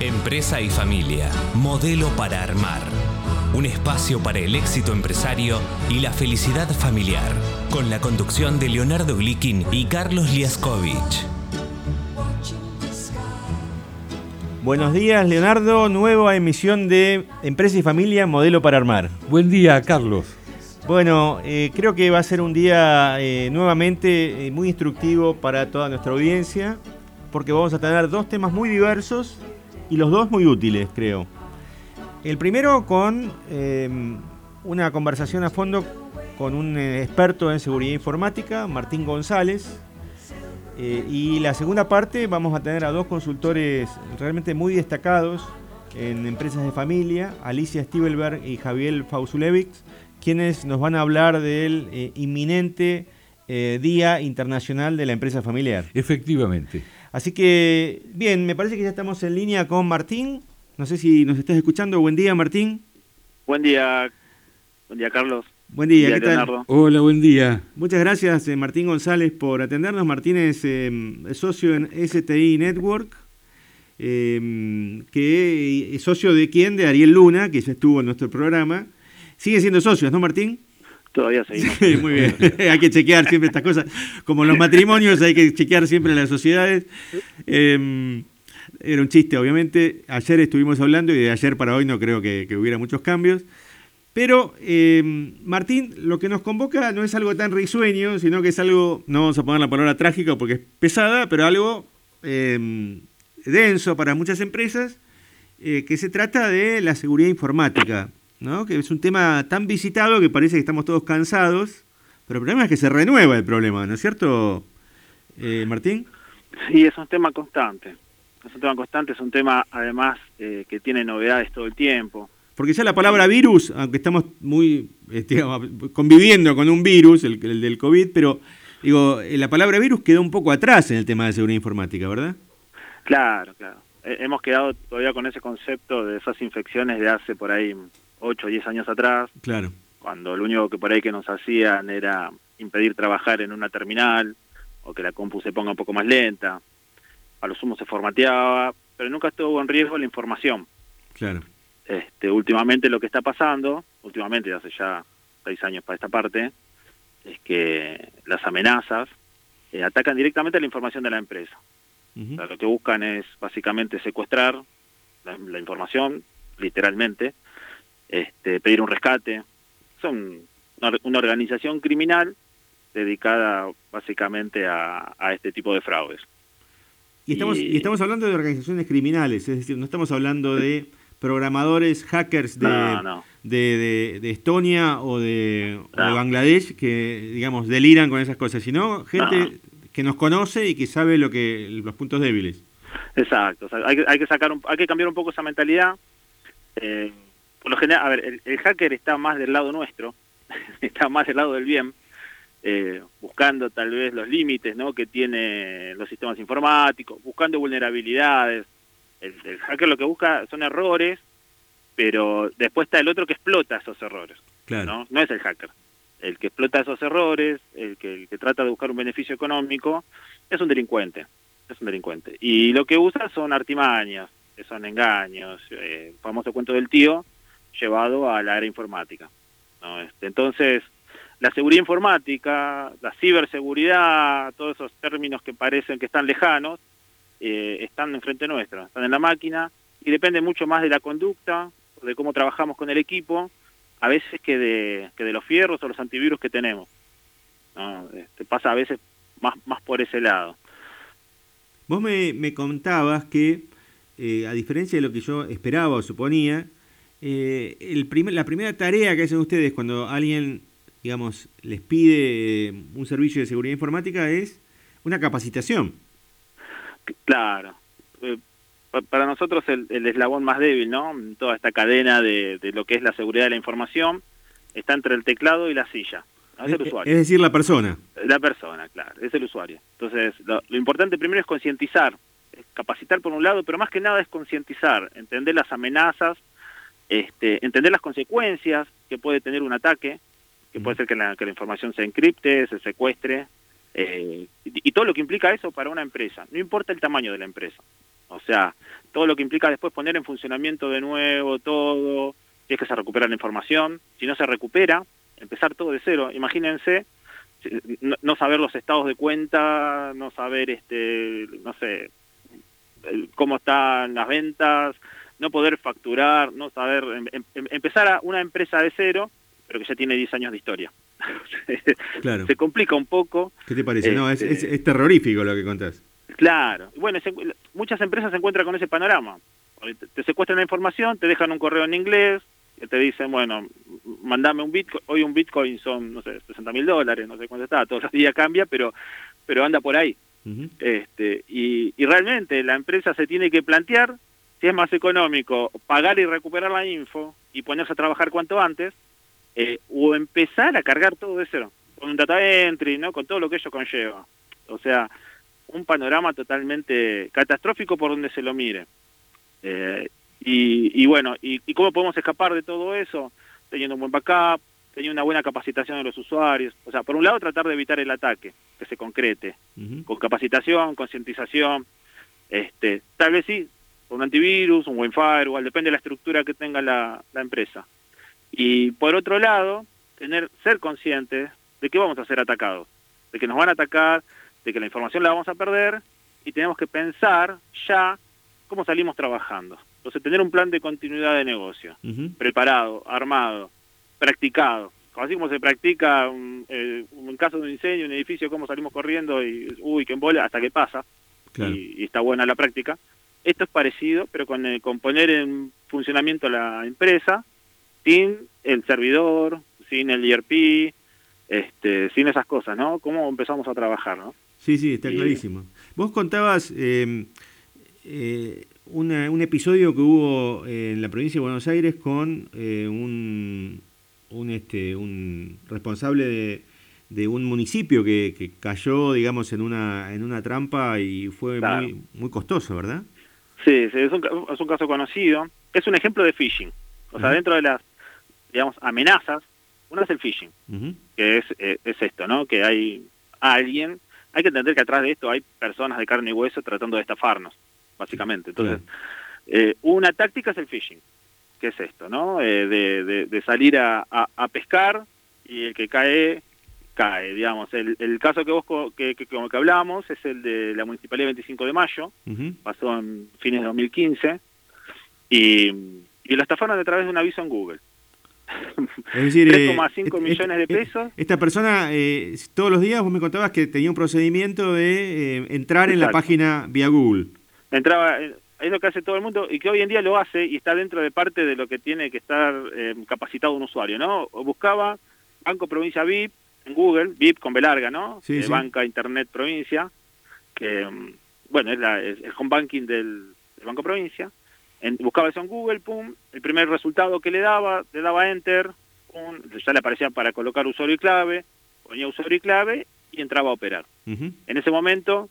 Empresa y familia, modelo para armar. Un espacio para el éxito empresario y la felicidad familiar, con la conducción de Leonardo Glikin y Carlos Liaskovich. Buenos días, Leonardo. Nueva emisión de Empresa y Familia, modelo para armar. Buen día, Carlos. Bueno, eh, creo que va a ser un día eh, nuevamente eh, muy instructivo para toda nuestra audiencia, porque vamos a tener dos temas muy diversos y los dos muy útiles, creo. El primero con una conversación a fondo con un experto en seguridad informática, Martín González, y la segunda parte vamos a tener a dos consultores realmente muy destacados en empresas de familia, Alicia Stivelberg y Javier Fausulevich, quienes nos van a hablar del eh, inminente eh, Día Internacional de la Empresa Familiar. Efectivamente. Así que, bien, me parece que ya estamos en línea con Martín. No sé si nos estás escuchando. Buen día, Martín. Buen día. Buen día, Carlos. Buen día, ¿qué tal? Hola, buen día. Muchas gracias, eh, Martín González, por atendernos. Martín es socio en STI Network, que es socio de quién? De Ariel Luna, que ya estuvo en nuestro programa. Siguen siendo socios, ¿no, Martín? Todavía seguimos. Sí, muy bien. hay que chequear siempre estas cosas. Como los matrimonios, hay que chequear siempre las sociedades. Em, era un chiste, obviamente. Ayer estuvimos hablando y de ayer para hoy no creo que, hubiera muchos cambios. Pero, em, Martín, lo que nos convoca no es algo tan risueño, sino que es algo, no vamos a poner la palabra trágica porque es pesada, pero algo em, denso para muchas empresas, eh, que se trata de la seguridad informática. ¿No? que es un tema tan visitado que parece que estamos todos cansados, pero el problema es que se renueva el problema, ¿no es cierto, eh, Martín? Sí, es un tema constante, es un tema constante, es un tema además eh, que tiene novedades todo el tiempo. Porque ya la palabra virus, aunque estamos muy este, conviviendo con un virus, el, el del COVID, pero digo, eh, la palabra virus quedó un poco atrás en el tema de seguridad informática, ¿verdad? Claro, claro. Hemos quedado todavía con ese concepto de esas infecciones de hace por ahí 8 o 10 años atrás. Claro. Cuando lo único que por ahí que nos hacían era impedir trabajar en una terminal o que la compu se ponga un poco más lenta. A lo sumo se formateaba, pero nunca estuvo en riesgo la información. Claro. Este, últimamente lo que está pasando, últimamente hace ya seis años para esta parte, es que las amenazas eh, atacan directamente la información de la empresa. lo que buscan es básicamente secuestrar la información, literalmente, este, pedir un rescate. Son una, organización criminal dedicada básicamente a, este tipo de fraudes. Y estamos, y, estamos hablando de organizaciones criminales, es decir, no estamos hablando de programadores, hackers de, de, Estonia o de, Bangladesh que, digamos, deliran con esas cosas, sino gente que nos conoce y que sabe lo que los puntos débiles. Exacto, hay, que, hay, que sacar hay que cambiar un poco esa mentalidad. Eh, por lo general, a ver, el, hacker está más del lado nuestro, está más del lado del bien, eh, buscando tal vez los límites ¿no? que tiene los sistemas informáticos, buscando vulnerabilidades. El, hacker lo que busca son errores, pero después está el otro que explota esos errores. ¿no? no es el hacker. El que explota esos errores, el que, el que trata de buscar un beneficio económico, es un delincuente. Es un delincuente. Y lo que usa son artimañas, son engaños, eh, famoso cuento del tío, llevado a la era informática. Este, entonces, la seguridad informática, la ciberseguridad, todos esos términos que parecen que están lejanos, eh, están enfrente nuestro, están en la máquina y depende mucho más de la conducta, de cómo trabajamos con el equipo, a veces que de, que de los fierros o los antivirus que tenemos. ¿no? Este, pasa a veces más, por ese lado. Vos me, me contabas que, eh, a diferencia de lo que yo esperaba o suponía, eh, el primer, la primera tarea que hacen ustedes cuando alguien, digamos, les pide un servicio de seguridad informática es una capacitación. Claro. Eh, para nosotros el, eslabón más débil, ¿no? Toda esta cadena de, lo que es la seguridad de la información está entre el teclado y la silla. Es, el usuario. es decir, la persona. La persona, claro, es el usuario. Entonces, lo, lo importante primero es concientizar, capacitar por un lado, pero más que nada es concientizar, entender las amenazas, este, entender las consecuencias que puede tener un ataque, que puede ser que la, información se encripte, se secuestre, eh, y, todo lo que implica eso para una empresa. No importa el tamaño de la empresa. O sea, todo lo que implica después poner en funcionamiento de nuevo todo, si es que se recupera la información, si no se recupera, empezar todo de cero. Imagínense no, no saber los estados de cuenta, no saber, este, no sé, cómo están las ventas, no poder facturar, no saber, em- em- empezar a una empresa de cero, pero que ya tiene 10 años de historia. Claro. Se complica un poco, ¿Qué te parece? No, es, Este- es- es terrorífico lo que contás. Claro. Bueno, se- muchas empresas se encuentran con ese panorama. Te secuestran la información, te dejan un correo en inglés, que te dicen, bueno, mandame un bitcoin. Hoy un bitcoin son, no sé, 60 mil dólares, no sé cuánto está, todos los días cambia, pero, pero anda por ahí. Este, y, y realmente la empresa se tiene que plantear si es más económico pagar y recuperar la info y ponerse a trabajar cuanto antes, eh, o empezar a cargar todo de cero, con un data entry, ¿no? con todo lo que ello conlleva. O sea, un panorama totalmente catastrófico por donde se lo mire. Eh, y, y bueno, y, ¿y cómo podemos escapar de todo eso? Teniendo un buen backup, teniendo una buena capacitación de los usuarios. O sea, por un lado tratar de evitar el ataque, que se concrete con capacitación, concientización, este, tal vez sí, un antivirus, un buen firewall, depende de la estructura que tenga la, la empresa. Y por otro lado, tener, ser conscientes de que vamos a ser atacados, de que nos van a atacar, de que la información la vamos a perder y tenemos que pensar ya cómo salimos trabajando. Entonces, tener un plan de continuidad de negocio preparado, armado, practicado. Así como se practica un, eh, un caso de un incendio, un edificio, cómo salimos corriendo y, uy, que embole, hasta que pasa, Claro. y, y está buena la práctica. Esto es parecido, pero con, eh, con poner en funcionamiento la empresa sin el servidor, sin el ERP, este, sin esas cosas, ¿no? ¿Cómo empezamos a trabajar, no? Sí, sí, está Y- clarísimo. Vos contabas eh, eh, una- un episodio que hubo en la provincia de Buenos Aires con eh, un, un, este, un responsable de, de un municipio que, que cayó, digamos, en una, en una trampa y fue Claro. muy, muy costoso, ¿verdad? Sí, es un, es un caso conocido. Es un ejemplo de phishing. O sea, dentro de las, digamos, amenazas, una es el phishing. Que es, eh, es esto, ¿no? Que hay alguien, hay que entender que atrás de esto hay personas de carne y hueso tratando de estafarnos, básicamente. Entonces, eh, una táctica es el phishing, que es esto, ¿no? Eh, de, de- de salir a, a- a pescar y el que cae, cae, digamos. El, el caso que vos, que, que, como que hablamos, es el de la Municipalidad 25 de Mayo, pasó en fines de 2015, y, y lo estafaron a través de un aviso en Google. Es decir, eh, 3,5 est- millones de pesos. Esta persona, eh, todos los días vos me contabas que tenía un procedimiento de eh, entrar en la página vía Google. entraba eh, es lo que hace todo el mundo y que hoy en día lo hace y está dentro de parte de lo que tiene que estar eh, capacitado un usuario, ¿no? Buscaba Banco Provincia VIP en Google, VIP con B larga, ¿no? Sí, sí. Banca Internet Provincia, que, mm, bueno, es, la- es el home banking del, del Banco Provincia. En- buscaba eso en Google, pum, el primer resultado que le daba, le daba Enter, pum, ya le aparecía para colocar usuario y clave, ponía usuario y clave y entraba a operar. En ese momento,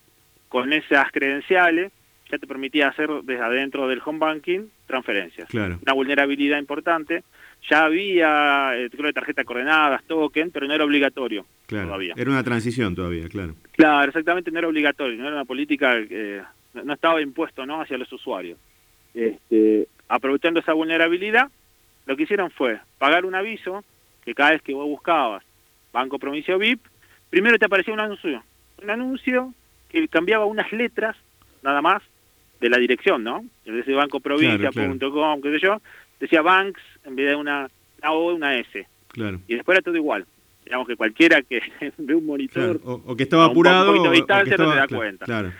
con esas credenciales, ya te permitía hacer desde adentro del home banking transferencias. Claro. Una vulnerabilidad importante. Ya había, eh, creo, de tarjeta de coordenadas, token, pero no era obligatorio Claro, todavía. era una transición todavía, claro. Claro, exactamente, no era obligatorio, no era una política, eh, no estaba impuesto ¿no? hacia los usuarios. Este, aprovechando esa vulnerabilidad, lo que hicieron fue pagar un aviso que cada vez que vos buscabas Banco Provincia VIP, primero te aparecía un anuncio, un anuncio que cambiaba unas letras nada más de la dirección, ¿no? En vez de bancoprovincia.com, Claro, claro. qué sé yo, decía Banks en vez de una A o una S. Claro. Y después era todo igual. Digamos que cualquiera que ve un monitor claro. O, o que estaba un apurado. un poquito de o- o que distancia no te estaba- das claro, cuenta. Claro.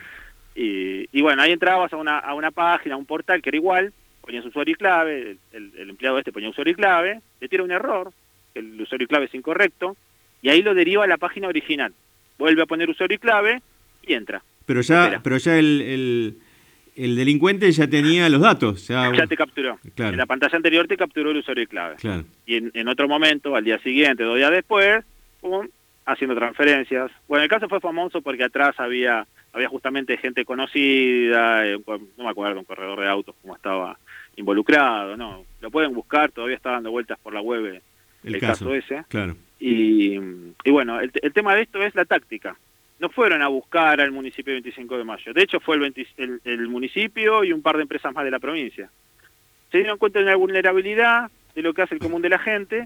Y, y bueno, ahí entrabas a una, a una página, a un portal que era igual, ponías usuario y clave, el, el- el empleado este ponía usuario y clave, le tira un error, el usuario y clave es incorrecto, y ahí lo deriva a la página original. Vuelve a poner usuario y clave y entra. Pero ya, Espera. pero ya el, el, el delincuente ya tenía los datos. Ya, Ya te capturó. Claro. En la pantalla anterior te capturó el usuario y clave. Claro. Y en, en otro momento, al día siguiente, dos días después, pum, haciendo transferencias. Bueno, el caso fue famoso porque atrás había había justamente gente conocida, eh, no me acuerdo, un corredor de autos como estaba involucrado, no, lo pueden buscar, todavía está dando vueltas por la web eh, El, el, caso. caso. ese. Claro. Y, y bueno, el, el tema de esto es la táctica. No fueron a buscar al municipio 25 de mayo. De hecho, fue el, 20 el, el, municipio y un par de empresas más de la provincia. Se dieron cuenta de una vulnerabilidad de lo que hace el común de la gente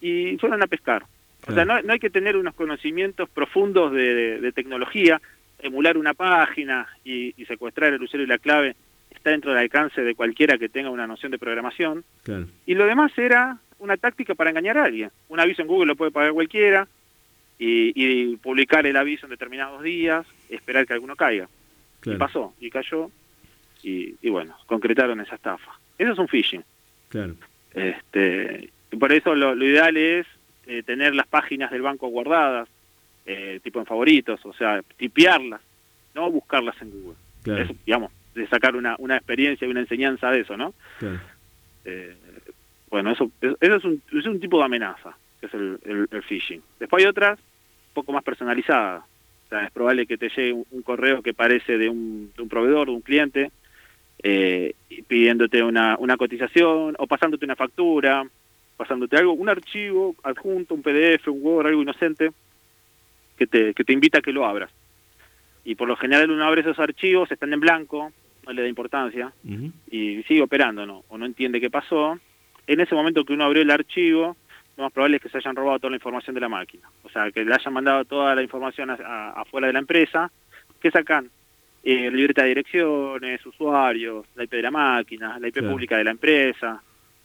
y fueron a pescar. O sea, no, no, hay que tener unos conocimientos profundos de, de, de tecnología, emular una página y, y, secuestrar el usuario y la clave está dentro del alcance de cualquiera que tenga una noción de programación. Claro. Y lo demás era una táctica para engañar a alguien. Un aviso en Google lo puede pagar cualquiera y, y publicar el aviso en determinados días, esperar que alguno caiga. Claro. Y pasó, y cayó, y, y, bueno, concretaron esa estafa. Eso es un phishing. Claro. Este, por eso lo, lo ideal es eh, tener las páginas del banco guardadas, eh, tipo en favoritos, o sea, tipearlas, no buscarlas en Google. Claro. Eso, digamos, de sacar una, una experiencia y una enseñanza de eso, ¿no? Claro. Eh, bueno, eso, eso es, un, es un tipo de amenaza, que es el, el, el, phishing. Después hay otras poco más personalizadas. O sea, es probable que te llegue un, un correo que parece de un, de un proveedor, de un cliente, eh, pidiéndote una, una cotización o pasándote una factura, pasándote algo, un archivo adjunto, un PDF, un Word, algo inocente, que te, que te invita a que lo abras. Y por lo general uno abre esos archivos, están en blanco, no le da importancia, Uh -huh. y sigue operando, ¿no? O no entiende qué pasó. En ese momento que uno abrió el archivo, lo más probable es que se hayan robado toda la información de la máquina. O sea, que le hayan mandado toda la información a, a, afuera de la empresa, que sacan eh, libreta de direcciones, usuarios, la IP de la máquina, la IP claro. pública de la empresa,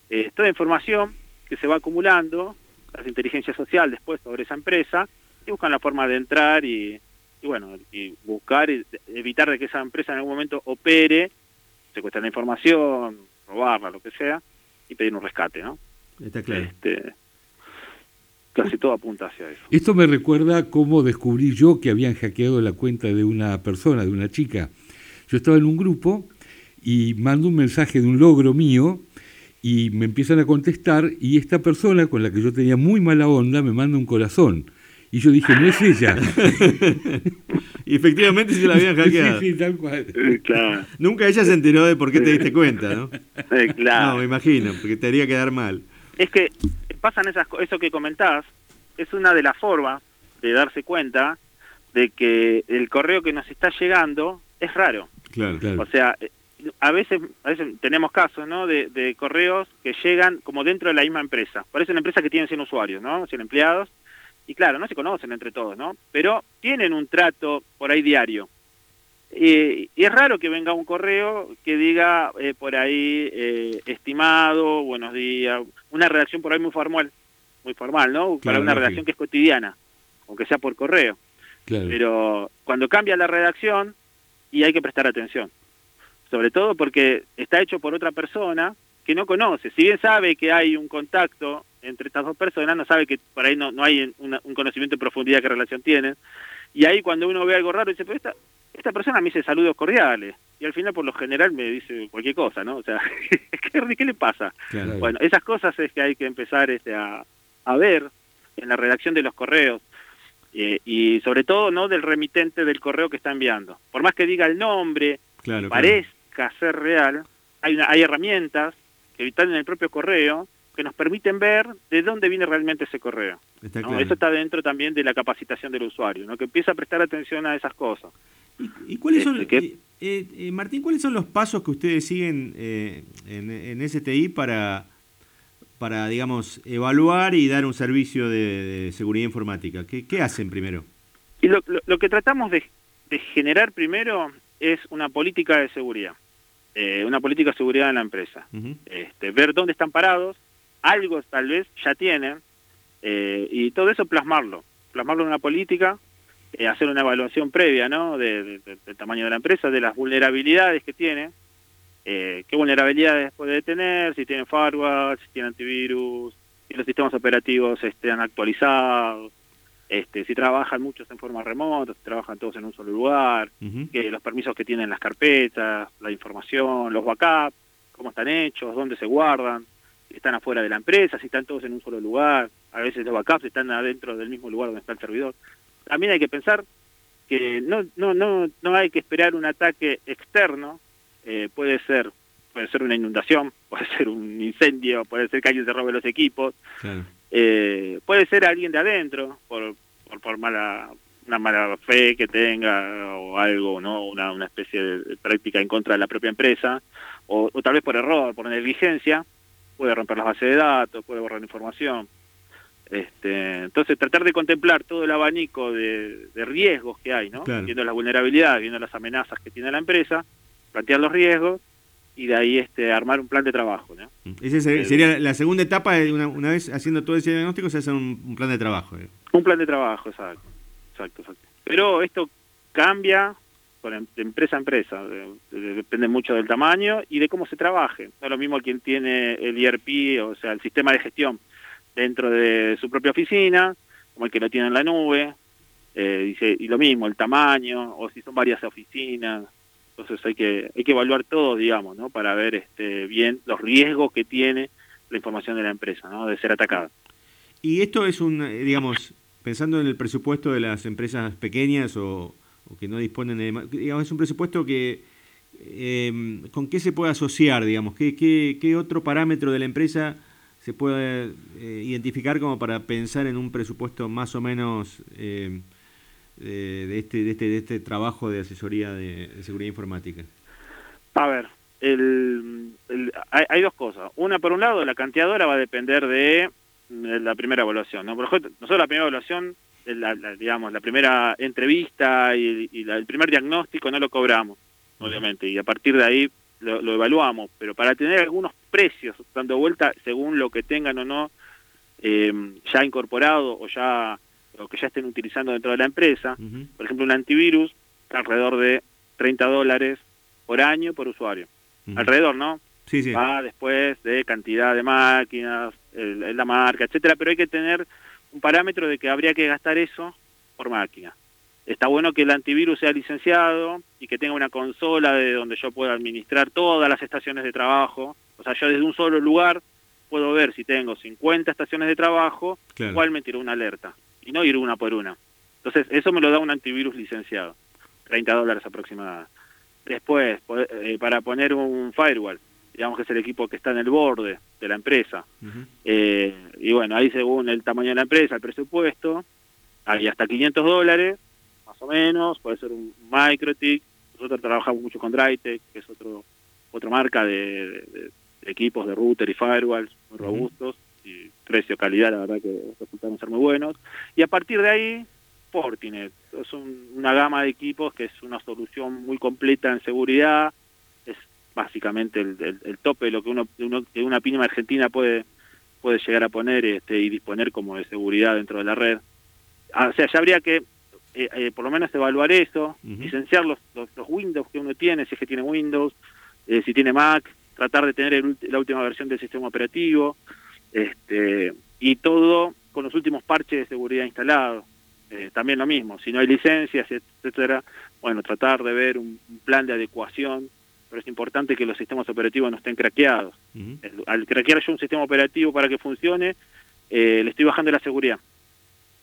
eh, toda información que se va acumulando, las inteligencias sociales después sobre esa empresa, y buscan la forma de entrar y, y bueno, y buscar, y evitar de que esa empresa en algún momento opere, secuestrar la información, robarla, lo que sea, y pedir un rescate, ¿no? Está claro. Este, casi todo apunta hacia eso. Esto me recuerda cómo descubrí yo que habían hackeado la cuenta de una persona, de una chica. Yo estaba en un grupo y mando un mensaje de un logro mío y me empiezan a contestar y esta persona con la que yo tenía muy mala onda me manda un corazón. Y yo dije, no es ella. y efectivamente se la habían hackeado. Sí, sí, tal cual. Claro. Nunca ella se enteró de por qué te diste cuenta, ¿no? Sí, claro. No, me imagino, porque te haría quedar mal. Es que pasan esas eso que comentás, es una de las formas de darse cuenta de que el correo que nos está llegando es raro. Claro, claro. O sea, a veces, a veces tenemos casos, ¿no? De, de correos que llegan como dentro de la misma empresa. Parece una empresa que tiene 100 usuarios, ¿no? 100 empleados. Y claro, no se conocen entre todos, ¿no? Pero tienen un trato por ahí diario. Eh, y es raro que venga un correo que diga eh, por ahí, eh, estimado, buenos días, una redacción por ahí muy formal, muy formal, ¿no? Claro, Para una redacción que es cotidiana, aunque sea por correo. Claro. Pero cuando cambia la redacción, y hay que prestar atención. Sobre todo porque está hecho por otra persona que no conoce. Si bien sabe que hay un contacto entre estas dos personas, no sabe que por ahí no, no hay una, un conocimiento en profundidad qué relación tienen. Y ahí cuando uno ve algo raro, dice, pero esta, esta persona me dice saludos cordiales. Y al final, por lo general, me dice cualquier cosa, ¿no? O sea, ¿qué, qué le pasa? Claro. Bueno, esas cosas es que hay que empezar este, a, a ver en la redacción de los correos. Eh, y sobre todo, ¿no? Del remitente del correo que está enviando. Por más que diga el nombre, Claro, claro. parezca ser real, hay, una, hay herramientas que están en el propio correo que nos permiten ver de dónde viene realmente ese correo. Está ¿no? claro. Eso está dentro también de la capacitación del usuario, ¿no? que empieza a prestar atención a esas cosas. ¿Y, y cuáles son, Este, eh, eh, Martín, cuáles son los pasos que ustedes siguen eh, en, en STI para, para, digamos, evaluar y dar un servicio de, de seguridad informática? ¿Qué, qué hacen primero? Y lo, lo, lo que tratamos de, de, generar primero es una política de seguridad, eh, una política de seguridad en la empresa. Uh -huh. este, ver dónde están parados, algo tal vez ya tienen, eh, y todo eso plasmarlo, plasmarlo en una política, eh, hacer una evaluación previa ¿no? De, de, del tamaño de la empresa, de las vulnerabilidades que tiene, eh, qué vulnerabilidades puede tener, si tiene firewall, si tiene antivirus, si los sistemas operativos estén actualizados, este, si trabajan muchos en forma remota, si trabajan todos en un solo lugar, Uh -huh. que los permisos que tienen las carpetas, la información, los backups, cómo están hechos, dónde se guardan, están afuera de la empresa, si están todos en un solo lugar, a veces los backups están adentro del mismo lugar donde está el servidor. También hay que pensar que no no no no hay que esperar un ataque externo, eh, puede ser puede ser una inundación, puede ser un incendio, puede ser que alguien se robe los equipos, Claro. eh, puede ser alguien de adentro por, por, por mala una mala fe que tenga o algo, ¿no? Una, una especie de práctica en contra de la propia empresa, o, o tal vez por error, por negligencia, puede romper las bases de datos, puede borrar información. Este, entonces tratar de contemplar todo el abanico de, de riesgos que hay, ¿no? Claro. Viendo las vulnerabilidades, viendo las amenazas que tiene la empresa, plantear los riesgos y de ahí este armar un plan de trabajo, ¿no? Esa se- sería la segunda etapa, de una, una vez haciendo todo ese diagnóstico, se hace un, un plan de trabajo. eh. Un plan de trabajo, exacto. Exacto, exacto. Pero esto cambia em- de empresa a empresa, de- de- depende mucho del tamaño y de cómo se trabaje. No es lo mismo quien tiene el ERP, o sea, el sistema de gestión dentro de su propia oficina, como el que lo tiene en la nube, eh, y lo mismo, el tamaño, o si son varias oficinas. Entonces hay que hay que evaluar todo, digamos, ¿no? Para ver este bien los riesgos que tiene la información de la empresa, ¿no? De ser atacada. Y esto es un, eh, digamos, pensando en el presupuesto de las empresas pequeñas o, o que no disponen de... Digamos, es un presupuesto que... eh, ¿Con qué se puede asociar, digamos? ¿Qué, qué, qué otro parámetro de la empresa se puede eh, identificar como para pensar en un presupuesto más o menos eh, de, este, de, este, de este trabajo de asesoría de, seguridad informática? A ver, el, el- hay, hay dos cosas. Una, por un lado, la cantidad de horas va a depender de, la primera evaluación. ¿no? Nosotros la primera evaluación, la, la- digamos, la primera entrevista y, y la- el primer diagnóstico no lo cobramos, obviamente, y a partir de ahí lo, lo evaluamos. Pero para tener algunos precios dando vuelta según lo que tengan o no eh, ya incorporado o ya o que ya estén utilizando dentro de la empresa, por ejemplo, un antivirus está alrededor de 30 dólares por año por usuario. Alrededor, ¿no? Sí, sí. Va después de cantidad de máquinas, el- la marca, etcétera, pero hay que tener un parámetro de que habría que gastar eso por máquina. Está bueno que el antivirus sea licenciado y que tenga una consola de donde yo pueda administrar todas las estaciones de trabajo. O sea, yo desde un solo lugar puedo ver si tengo 50 estaciones de trabajo, Claro. cuál me tiró una alerta y no ir una por una. Entonces, eso me lo da un antivirus licenciado, 30 dólares aproximadamente. Después, eh, para poner un firewall, digamos que es el equipo que está en el borde de la empresa. Eh, y bueno, ahí según el tamaño de la empresa, el presupuesto, hay hasta 500 dólares, más o menos, puede ser un MicroTik. Nosotros trabajamos mucho con Drytech, que es otro otra marca de, de- de equipos de router y firewalls muy robustos y precio calidad la verdad que resultaron ser muy buenos y a partir de ahí Fortinet es un- una gama de equipos que es una solución muy completa en seguridad básicamente el, el- el tope de lo que uno, de uno- que una pyme argentina puede puede llegar a poner este, y disponer como de seguridad dentro de la red Ah, o sea ya habría que eh, eh, por lo menos evaluar eso licenciar los, los, los Windows que uno tiene, si es que tiene Windows, eh, si tiene Mac, tratar de tener el la última versión del sistema operativo, este, y todo con los últimos parches de seguridad instalados. Eh, también lo mismo, si no hay licencias, etcétera, bueno, tratar de ver un, un plan de adecuación, pero es importante que los sistemas operativos no estén craqueados. El- Al craquear yo un sistema operativo para que funcione, eh, le estoy bajando la seguridad.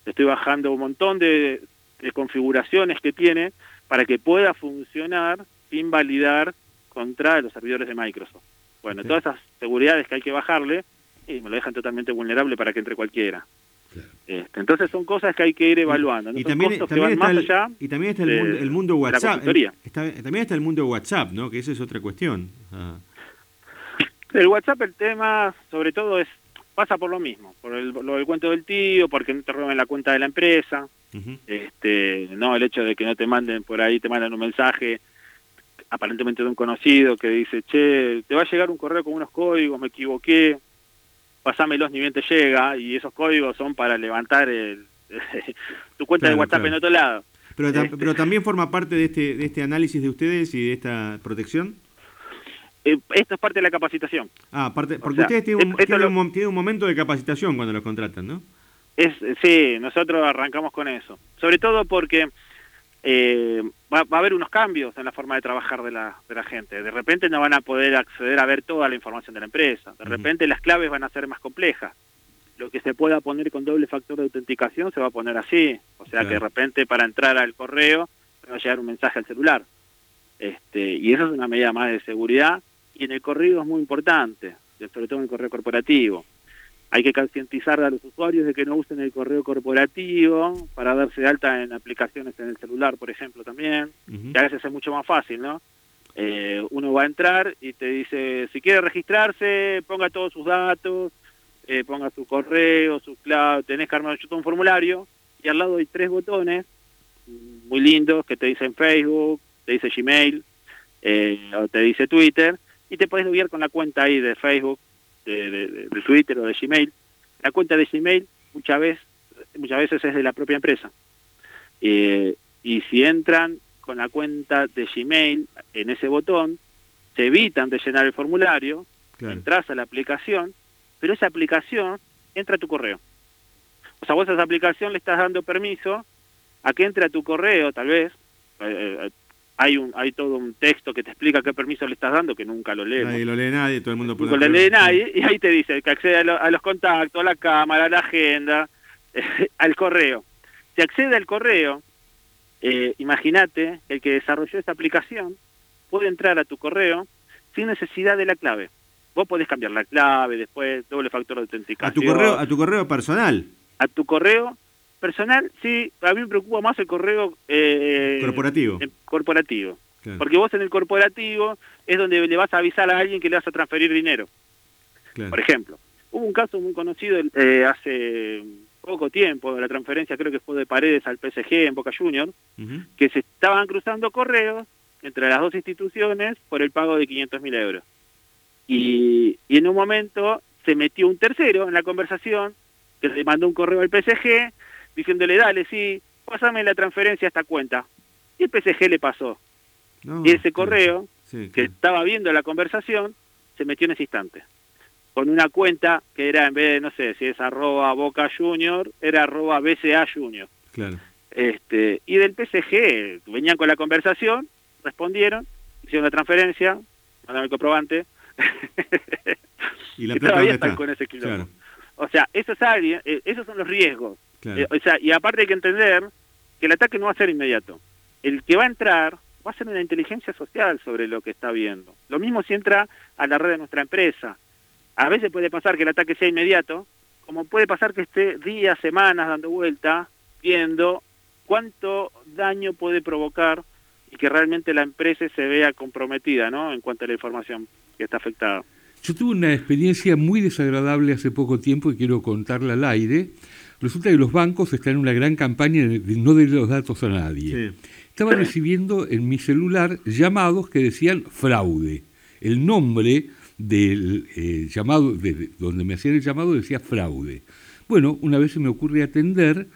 Le estoy bajando un montón de, de configuraciones que tiene para que pueda funcionar sin validar contra los servidores de Microsoft. Bueno, todas esas seguridades que hay que bajarle y me lo dejan totalmente vulnerable para que entre cualquiera. Claro. Este, entonces son cosas que hay que ir evaluando. ¿no? Y también, costos también que está el, más allá. y también está el, de- mundo, el mundo WhatsApp. está- también está el mundo WhatsApp, ¿no? Que esa es otra cuestión. Ah, El WhatsApp, el tema, sobre todo, es pasa por lo mismo, por el, lo del cuento del tío, porque no te roben la cuenta de la empresa, este no el hecho de que no te manden por ahí te mandan un mensaje aparentemente de un conocido que dice che te va a llegar un correo con unos códigos me equivoqué pasámelos ni bien te llega y esos códigos son para levantar el tu cuenta Claro, de WhatsApp claro. en otro lado Pero, tam- Este. pero también forma parte de este, de este análisis de ustedes y de esta protección. Eh, esto es parte de la capacitación Ah, aparte, porque sea, ustedes tienen un, tienen lo- un mom- tienen un momento de capacitación cuando los contratan, ¿no? Es, sí, nosotros arrancamos con eso. Sobre todo porque eh, va, va a haber unos cambios en la forma de trabajar de la, de la gente. De repente no van a poder acceder a ver toda la información de la empresa. De repente las claves van a ser más complejas. Lo que se pueda poner con doble factor de autenticación se va a poner así. O sea Claro. que de repente para entrar al correo va a llegar un mensaje al celular. Este, y eso es una medida más de seguridad. Y en el correo es muy importante, sobre todo en el correo corporativo hay que concientizar a los usuarios de que no usen el correo corporativo para darse de alta en aplicaciones en el celular, por ejemplo, también, Ujú. que a veces es mucho más fácil, ¿no? Eh, uno va a entrar y te dice, si quiere registrarse, ponga todos sus datos, eh, ponga su correo, su clave, tenés que armar un formulario, y al lado hay tres botones muy lindos que te dicen Facebook, te dice Gmail, eh, o te dice Twitter, y te puedes loguear con la cuenta ahí de Facebook, de, de- de- de Twitter o de Gmail. La cuenta de Gmail muchas veces, muchas veces es de la propia empresa. Eh, y si entran con la cuenta de Gmail en ese botón, se evitan de llenar el formulario, Claro. entras a la aplicación, pero esa aplicación entra a tu correo. O sea, vos a esa aplicación le estás dando permiso a que entre a tu correo, tal vez. eh, eh, hay un hay todo un texto que te explica qué permiso le estás dando, que nunca lo leemos. Nadie lo lee nadie, todo el mundo Nunca lo lee nadie, y ahí te dice que accede a, lo- a los contactos, a la cámara, a la agenda, al correo. Si accede al correo, eh, imagínate, el que desarrolló esta aplicación puede entrar a tu correo sin necesidad de la clave. Vos podés cambiar la clave, después doble factor de autenticación. A tu correo, a tu correo personal, A tu correo personal, sí, a mí me preocupa más el correo eh, corporativo. eh, corporativo. Claro, Porque vos en el corporativo es donde le vas a avisar a alguien que le vas a transferir dinero. claro. Por ejemplo, hubo un caso muy conocido eh, hace poco tiempo, la transferencia creo que fue de Paredes al PSG en Boca Juniors, Ujú. que se estaban cruzando correos entre las dos instituciones por el pago de 500 mil euros. Y, y en un momento se metió un tercero en la conversación que le mandó un correo al PSG diciéndole, dale, sí, pásame la transferencia a esta cuenta. Y el PSG le pasó. No, Y ese claro. correo Sí, que estaba viendo la conversación se metió en ese instante. Con una cuenta que era, en vez de, no sé, si es arroba Boca Junior, era arroba BCA Junior. claro. Este, y del PSG, venían con la conversación, respondieron, hicieron la transferencia, mandaron el comprobante, Y la plata todavía están está. con ese. Claro, O sea, eso es eh, esos son los riesgos. Claro. Eh, o sea, y aparte hay que entender que el ataque no va a ser inmediato. El que va a entrar va a ser una inteligencia social sobre lo que está viendo. Lo mismo si entra a la red de nuestra empresa. A veces puede pasar que el ataque sea inmediato, como puede pasar que esté días, semanas dando vuelta, viendo cuánto daño puede provocar y que realmente la empresa se vea comprometida, ¿no? En cuanto a la información que está afectada. Yo tuve una experiencia muy desagradable hace poco tiempo y quiero contarla al aire. Resulta que los bancos están en una gran campaña de no de los datos a nadie. Sí. Estaba recibiendo en mi celular llamados que decían fraude. El nombre del eh, llamado, de, de donde me hacían el llamado decía fraude. Bueno, una vez se me ocurre atender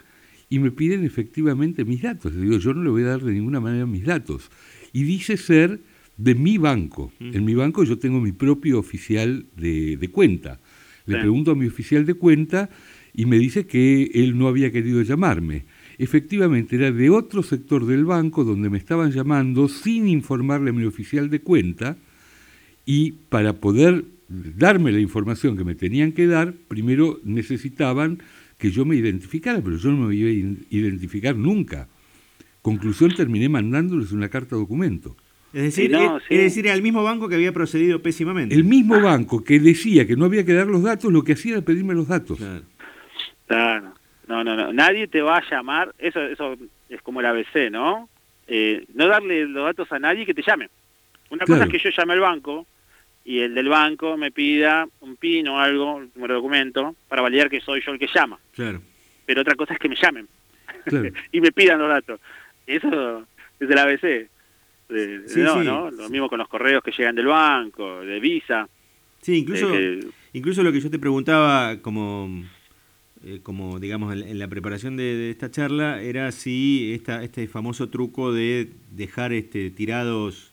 y me piden efectivamente mis datos. Le digo, yo no le voy a dar de ninguna manera mis datos. Y dice ser de mi banco. En mi banco yo tengo mi propio oficial de, de cuenta. Le Sí. pregunto a mi oficial de cuenta y me dice que él no había querido llamarme. Efectivamente, era de otro sector del banco donde me estaban llamando sin informarle a mi oficial de cuenta y para poder darme la información que me tenían que dar, primero necesitaban que yo me identificara, pero yo no me iba a identificar nunca. Conclusión, terminé mandándoles una carta documento. Es decir, Sí, no, es, sí. es decir, al mismo banco que había procedido pésimamente. El mismo banco que decía que no había que dar los datos, lo que hacía era pedirme los datos. Claro. Claro. No, no, no. Nadie te va a llamar. Eso, eso es como el ABC, ¿no? Eh, no darle los datos a nadie que te llame. Una cosa es que yo llame al banco y el del banco me pida un PIN o algo, un número de documento, para validar que soy yo el que llama. Claro. Pero otra cosa es que me llamen Claro. y me pidan los datos. Eso es el ABC. De- Sí, no, sí. ¿no? Lo mismo con los correos que llegan del banco, de Visa. Sí, incluso, eh, incluso lo que yo te preguntaba como, eh, como digamos, en, en la preparación de, de esta charla era si esta, este famoso truco de dejar este, tirados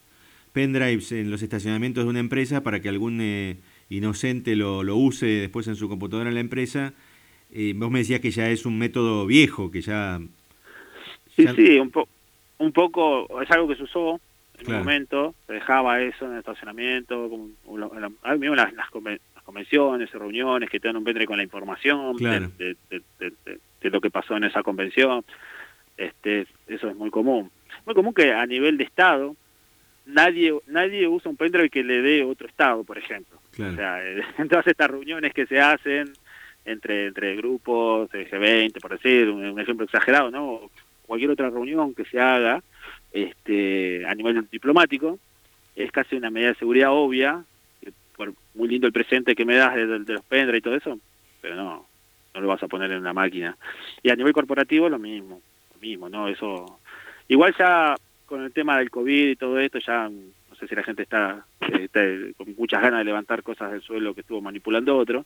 pendrives en los estacionamientos de una empresa para que algún eh, inocente lo, lo use después en su computadora en la empresa. Eh, vos me decías que ya es un método viejo, que ya... Sí, ya- sí, un, po un poco, es algo que se usó en Claro. un momento, se dejaba eso en el estacionamiento, como, lo- la- conven- las convenciones, reuniones que te dan un pendrive con la información Claro. de, de- de- de- de lo que pasó en esa convención, este eso es muy común. Muy común que a nivel de Estado nadie nadie usa un pendrive que le dé otro Estado, por ejemplo. Claro. O sea, eh, en todas estas reuniones que se hacen, entre entre grupos, de G20, por decir, un, ejemplo exagerado, ¿no? Cualquier otra reunión que se haga este, a nivel diplomático, es casi una medida de seguridad obvia, por muy lindo el presente que me das de, de los pendra y todo eso, pero no, no lo vas a poner en una máquina. Y a nivel corporativo lo mismo, lo mismo, ¿no? Eso, igual ya con el tema del COVID y todo esto, ya no sé si la gente está, está con muchas ganas de levantar cosas del suelo que estuvo manipulando otro,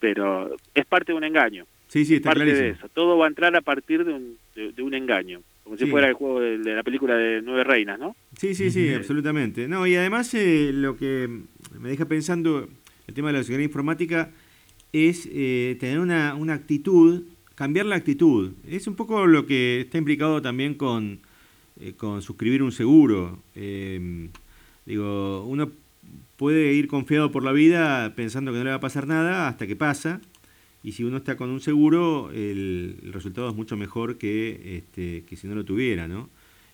pero es parte de un engaño. Sí, sí, está parte clarísimo. de eso. Todo va a entrar a partir de un, de, de un engaño, como si Sí. fuera el juego de, la película de Nueve Reinas, ¿no? Sí, sí, sí, Eh, absolutamente. No, y además eh, lo que me deja pensando el tema de la seguridad informática es eh, tener una, una actitud, cambiar la actitud. Es un poco lo que está implicado también con, eh, con suscribir un seguro. Eh, digo, uno puede ir confiado por la vida pensando que no le va a pasar nada hasta que pasa. Y si uno está con un seguro, el, el resultado es mucho mejor que, este, que si no lo tuviera, ¿no?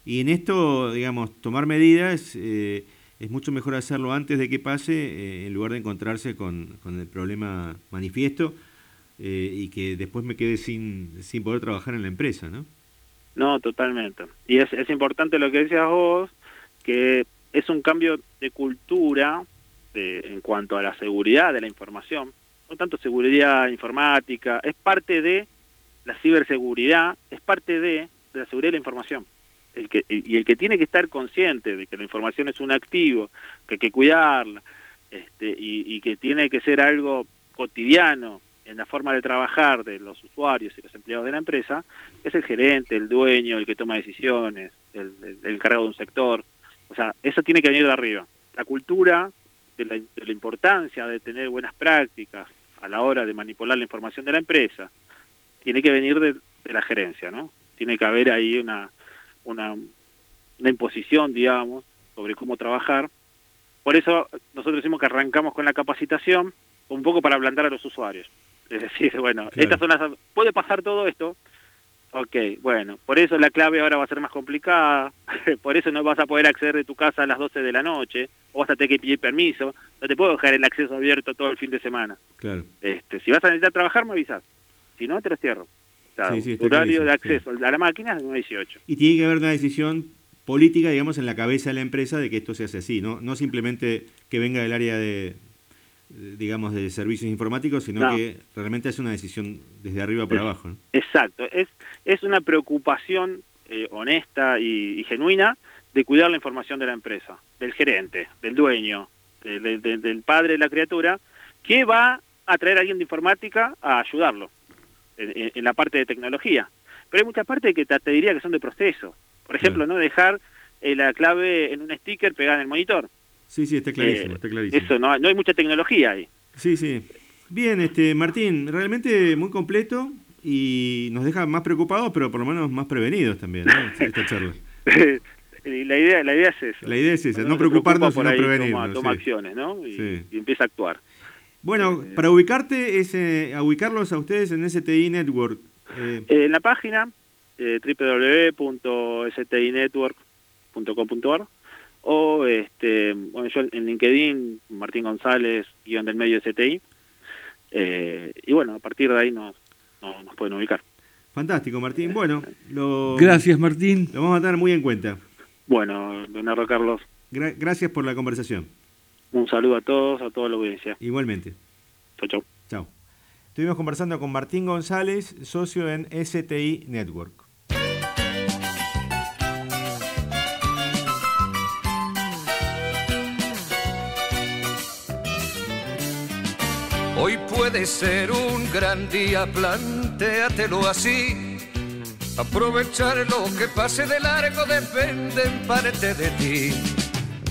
Y en esto, digamos, tomar medidas eh, es mucho mejor hacerlo antes de que pase, eh, en lugar de encontrarse con, con el problema manifiesto eh, y que después me quede sin, sin poder trabajar en la empresa, ¿no? No, totalmente. Y es, es importante lo que decías vos, que es un cambio de cultura de- en cuanto a la seguridad de la información, no tanto seguridad informática, es parte de la ciberseguridad, es parte de, de la seguridad de la información. El que, y el que tiene que estar consciente de que la información es un activo, que hay que cuidarla, este, y, y que tiene que ser algo cotidiano en la forma de trabajar de los usuarios y los empleados de la empresa, es el gerente, el dueño, el que toma decisiones, el, encargado de un sector. O sea, eso tiene que venir de arriba. La cultura de la, de la importancia de tener buenas prácticas a la hora de manipular la información de la empresa tiene que venir de, de la gerencia, ¿no? Tiene que haber ahí una, una, una imposición, digamos, sobre cómo trabajar. Por eso nosotros decimos que arrancamos con la capacitación un poco para ablandar a los usuarios. Es decir, bueno, Claro. estas son las... Puede pasar todo esto, Ok, bueno, por eso la clave ahora va a ser más complicada, por eso no vas a poder acceder de tu casa a las 12 de la noche, o vas a tener que pedir permiso, no te puedo dejar el acceso abierto todo el fin de semana. Claro. Este, si vas a necesitar trabajar, me avisas, si no, te lo cierro. Sí, sí, horario de acceso a la máquina es de 9 a 18. Y tiene que haber una decisión política, digamos, en la cabeza de la empresa de que esto se hace así, ¿no? No simplemente que venga del área de, de, digamos, de servicios informáticos, sino No. que realmente es una decisión desde arriba para abajo, ¿no? Exacto, es, es una preocupación eh, honesta y, y genuina de cuidar la información de la empresa, del gerente, del dueño, de- de- de- del padre de la criatura, que va a traer a alguien de informática a ayudarlo en, la parte de tecnología. Pero hay muchas partes que te, te diría que son de proceso. Por ejemplo, no dejar eh, la clave en un sticker pegada en el monitor. Sí, sí, está clarísimo, Eh, está clarísimo. Eso no, no hay mucha tecnología ahí. Sí, sí. Bien, este Martín, realmente muy completo y nos deja más preocupados, pero por lo menos más prevenidos también, ¿no? Esta charla. La idea, la idea es eso. La idea es esa, no preocuparnos, preocupa, sino por ahí prevenirnos. Toma, toma sí. acciones, ¿no? Y, Sí. y empieza a actuar. Bueno, para ubicarte, es eh, a ubicarlos a ustedes en STI Network. Eh, Eh, en la página eh, www.stinetwork.com.ar o este, bueno, yo en LinkedIn, Martín González, guion del medio STI. Eh, y bueno, a partir de ahí nos, nos, nos pueden ubicar. fantástico, Martín. Bueno, lo, Gracias, Martín. lo vamos a tener muy en cuenta. Bueno, Leonardo Carlos, Gra- gracias por la conversación. Un saludo a todos, a toda la audiencia. Igualmente. Chau, chau. Chao. Estuvimos conversando con Martín González, socio en STI Network. Hoy puede ser un gran día, plantéatelo así. Aprovechar lo que pase de largo depende en parte de ti.